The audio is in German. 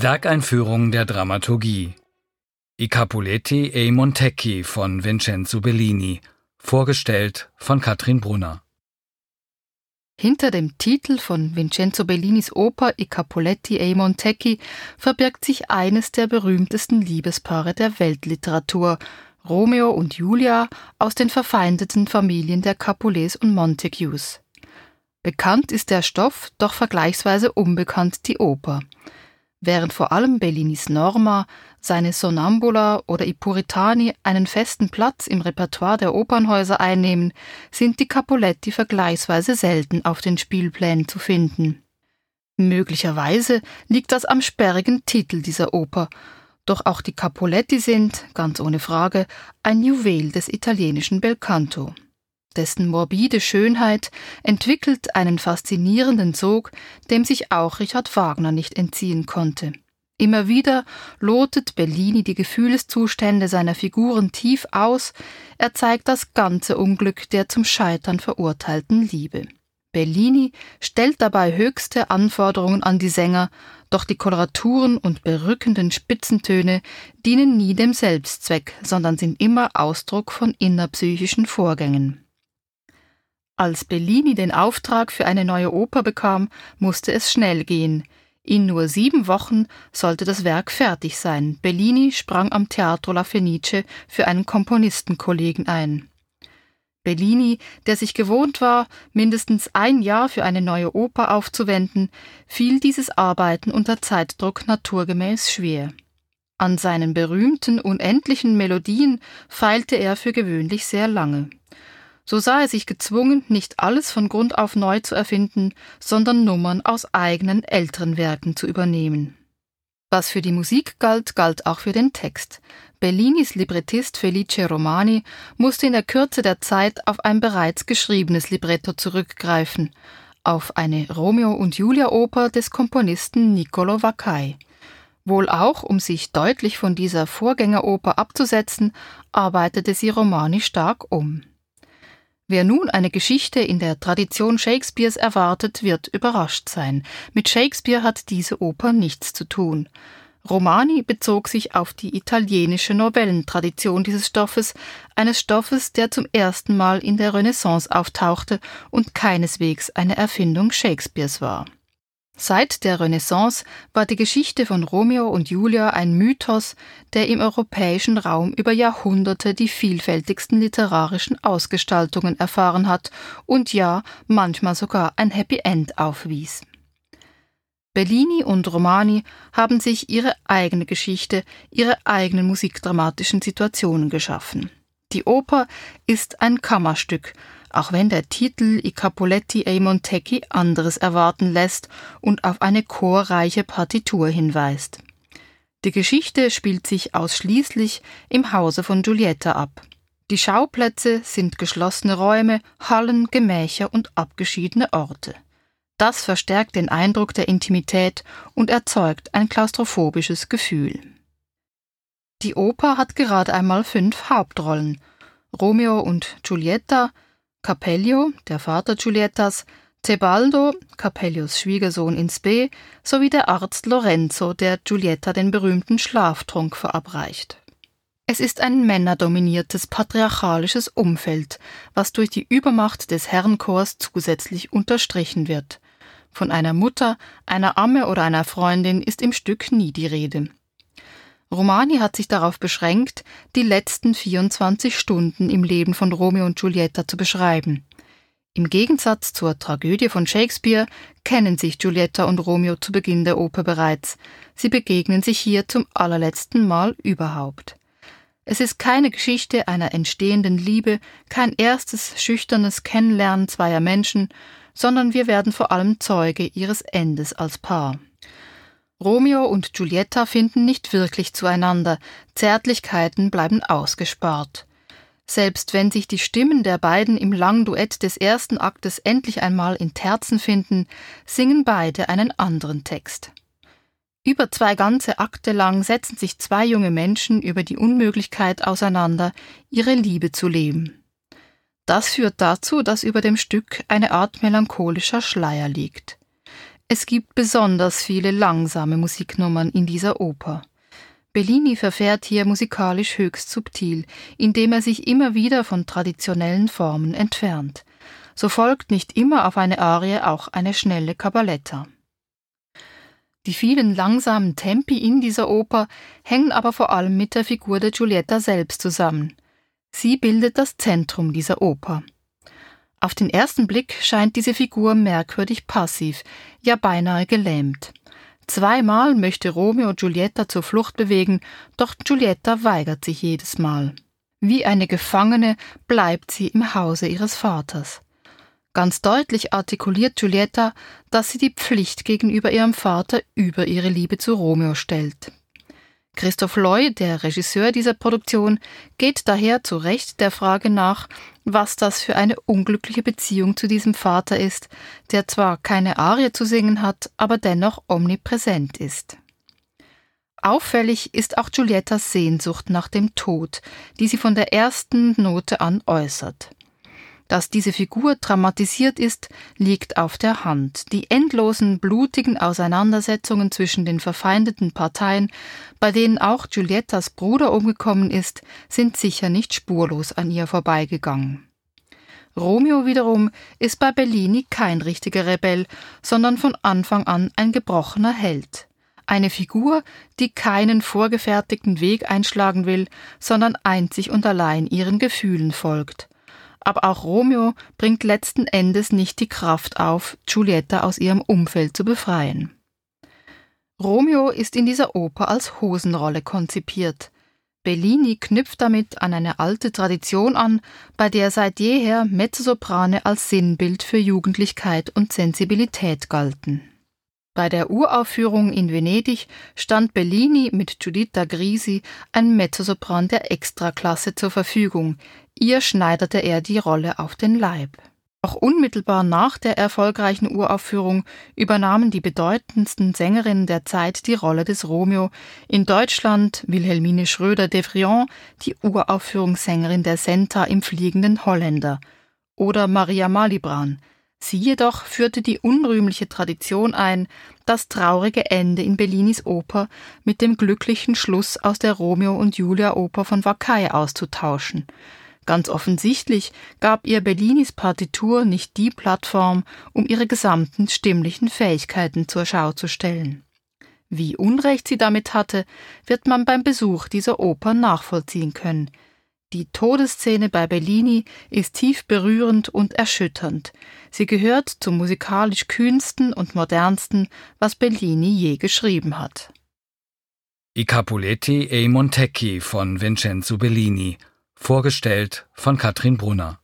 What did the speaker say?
Werkeinführung der Dramaturgie I Capuletti e Montecchi von Vincenzo Bellini, vorgestellt von Katrin Brunner. Hinter dem Titel von Vincenzo Bellinis Oper I Capuletti e Montecchi verbirgt sich eines der berühmtesten Liebespaare der Weltliteratur, Romeo und Julia aus den verfeindeten Familien der Capulets und Montagues. Bekannt ist der Stoff, doch vergleichsweise unbekannt die Oper. Während vor allem Bellinis Norma, seine Sonnambula oder i Puritani einen festen Platz im Repertoire der Opernhäuser einnehmen, sind die Capuletti vergleichsweise selten auf den Spielplänen zu finden. Möglicherweise liegt das am sperrigen Titel dieser Oper, doch auch die Capuletti sind, ganz ohne Frage, ein Juwel des italienischen Belcanto dessen morbide Schönheit entwickelt einen faszinierenden Sog, dem sich auch Richard Wagner nicht entziehen konnte. Immer wieder lotet Bellini die Gefühlszustände seiner Figuren tief aus, er zeigt das ganze Unglück der zum Scheitern verurteilten Liebe. Bellini stellt dabei höchste Anforderungen an die Sänger, doch die Koloraturen und berückenden Spitzentöne dienen nie dem Selbstzweck, sondern sind immer Ausdruck von innerpsychischen Vorgängen. Als Bellini den Auftrag für eine neue Oper bekam, musste es schnell gehen. In nur sieben Wochen sollte das Werk fertig sein. Bellini sprang am Teatro La Fenice für einen Komponistenkollegen ein. Bellini, der sich gewohnt war, mindestens ein Jahr für eine neue Oper aufzuwenden, fiel dieses Arbeiten unter Zeitdruck naturgemäß schwer. An seinen berühmten unendlichen Melodien feilte er für gewöhnlich sehr lange. So sah er sich gezwungen, nicht alles von Grund auf neu zu erfinden, sondern Nummern aus eigenen älteren Werken zu übernehmen. Was für die Musik galt, galt auch für den Text. Bellinis Librettist Felice Romani musste in der Kürze der Zeit auf ein bereits geschriebenes Libretto zurückgreifen, auf eine Romeo und Julia Oper des Komponisten Niccolo Vaccai. Wohl auch, um sich deutlich von dieser Vorgängeroper abzusetzen, arbeitete sie Romani stark um. Wer nun eine Geschichte in der Tradition Shakespeares erwartet, wird überrascht sein. Mit Shakespeare hat diese Oper nichts zu tun. Romani bezog sich auf die italienische Novellentradition dieses Stoffes, eines Stoffes, der zum ersten Mal in der Renaissance auftauchte und keineswegs eine Erfindung Shakespeares war. Seit der Renaissance war die Geschichte von Romeo und Julia ein Mythos, der im europäischen Raum über Jahrhunderte die vielfältigsten literarischen Ausgestaltungen erfahren hat und ja manchmal sogar ein Happy End aufwies. Bellini und Romani haben sich ihre eigene Geschichte, ihre eigenen musikdramatischen Situationen geschaffen. Die Oper ist ein Kammerstück, auch wenn der Titel I Capuletti e Montecchi anderes erwarten lässt und auf eine chorreiche Partitur hinweist. Die Geschichte spielt sich ausschließlich im Hause von Giulietta ab. Die Schauplätze sind geschlossene Räume, Hallen, Gemächer und abgeschiedene Orte. Das verstärkt den Eindruck der Intimität und erzeugt ein klaustrophobisches Gefühl. Die Oper hat gerade einmal fünf Hauptrollen. Romeo und Giulietta, Capellio, der Vater Giuliettas, Tebaldo, Capellios Schwiegersohn in Spe, sowie der Arzt Lorenzo, der Giulietta den berühmten Schlaftrunk verabreicht. Es ist ein männerdominiertes patriarchalisches Umfeld, was durch die Übermacht des Herrenchors zusätzlich unterstrichen wird. Von einer Mutter, einer Amme oder einer Freundin ist im Stück nie die Rede. Romani hat sich darauf beschränkt, die letzten 24 Stunden im Leben von Romeo und Giulietta zu beschreiben. Im Gegensatz zur Tragödie von Shakespeare kennen sich Giulietta und Romeo zu Beginn der Oper bereits. Sie begegnen sich hier zum allerletzten Mal überhaupt. Es ist keine Geschichte einer entstehenden Liebe, kein erstes schüchternes Kennenlernen zweier Menschen, sondern wir werden vor allem Zeuge ihres Endes als Paar. Romeo und Giulietta finden nicht wirklich zueinander, Zärtlichkeiten bleiben ausgespart. Selbst wenn sich die Stimmen der beiden im langen Duett des ersten Aktes endlich einmal in Terzen finden, singen beide einen anderen Text. Über zwei ganze Akte lang setzen sich zwei junge Menschen über die Unmöglichkeit auseinander, ihre Liebe zu leben. Das führt dazu, dass über dem Stück eine Art melancholischer Schleier liegt. Es gibt besonders viele langsame Musiknummern in dieser Oper. Bellini verfährt hier musikalisch höchst subtil, indem er sich immer wieder von traditionellen Formen entfernt. So folgt nicht immer auf eine Arie auch eine schnelle Cabaletta. Die vielen langsamen Tempi in dieser Oper hängen aber vor allem mit der Figur der Giulietta selbst zusammen. Sie bildet das Zentrum dieser Oper. Auf den ersten Blick scheint diese Figur merkwürdig passiv, ja beinahe gelähmt. Zweimal möchte Romeo Giulietta zur Flucht bewegen, doch Giulietta weigert sich jedes Mal. Wie eine Gefangene bleibt sie im Hause ihres Vaters. Ganz deutlich artikuliert Giulietta, dass sie die Pflicht gegenüber ihrem Vater über ihre Liebe zu Romeo stellt. Christoph Loy, der Regisseur dieser Produktion, geht daher zu Recht der Frage nach, was das für eine unglückliche Beziehung zu diesem Vater ist, der zwar keine Arie zu singen hat, aber dennoch omnipräsent ist. Auffällig ist auch Giuliettas Sehnsucht nach dem Tod, die sie von der ersten Note an äußert. Dass diese Figur dramatisiert ist, liegt auf der Hand. Die endlosen, blutigen Auseinandersetzungen zwischen den verfeindeten Parteien, bei denen auch Giuliettas Bruder umgekommen ist, sind sicher nicht spurlos an ihr vorbeigegangen. Romeo wiederum ist bei Bellini kein richtiger Rebell, sondern von Anfang an ein gebrochener Held. Eine Figur, die keinen vorgefertigten Weg einschlagen will, sondern einzig und allein ihren Gefühlen folgt aber auch Romeo bringt letzten Endes nicht die Kraft auf, Giulietta aus ihrem Umfeld zu befreien. Romeo ist in dieser Oper als Hosenrolle konzipiert. Bellini knüpft damit an eine alte Tradition an, bei der seit jeher Mezzosoprane als Sinnbild für Jugendlichkeit und Sensibilität galten. Bei der Uraufführung in Venedig stand Bellini mit Giuditta Grisi ein Mezzosopran der Extraklasse zur Verfügung. Ihr schneiderte er die Rolle auf den Leib. Auch unmittelbar nach der erfolgreichen Uraufführung übernahmen die bedeutendsten Sängerinnen der Zeit die Rolle des Romeo. In Deutschland Wilhelmine Schröder-Devrion, die Uraufführungssängerin der Senta im Fliegenden Holländer. Oder Maria Malibran, Sie jedoch führte die unrühmliche Tradition ein, das traurige Ende in Bellinis Oper mit dem glücklichen Schluss aus der Romeo und Julia Oper von Vaccai auszutauschen. Ganz offensichtlich gab ihr Bellinis Partitur nicht die Plattform, um ihre gesamten stimmlichen Fähigkeiten zur Schau zu stellen. Wie Unrecht sie damit hatte, wird man beim Besuch dieser Oper nachvollziehen können. Die Todesszene bei Bellini ist tief berührend und erschütternd. Sie gehört zum musikalisch kühnsten und modernsten, was Bellini je geschrieben hat. I Capuletti e Montecchi von Vincenzo Bellini, vorgestellt von Katrin Brunner.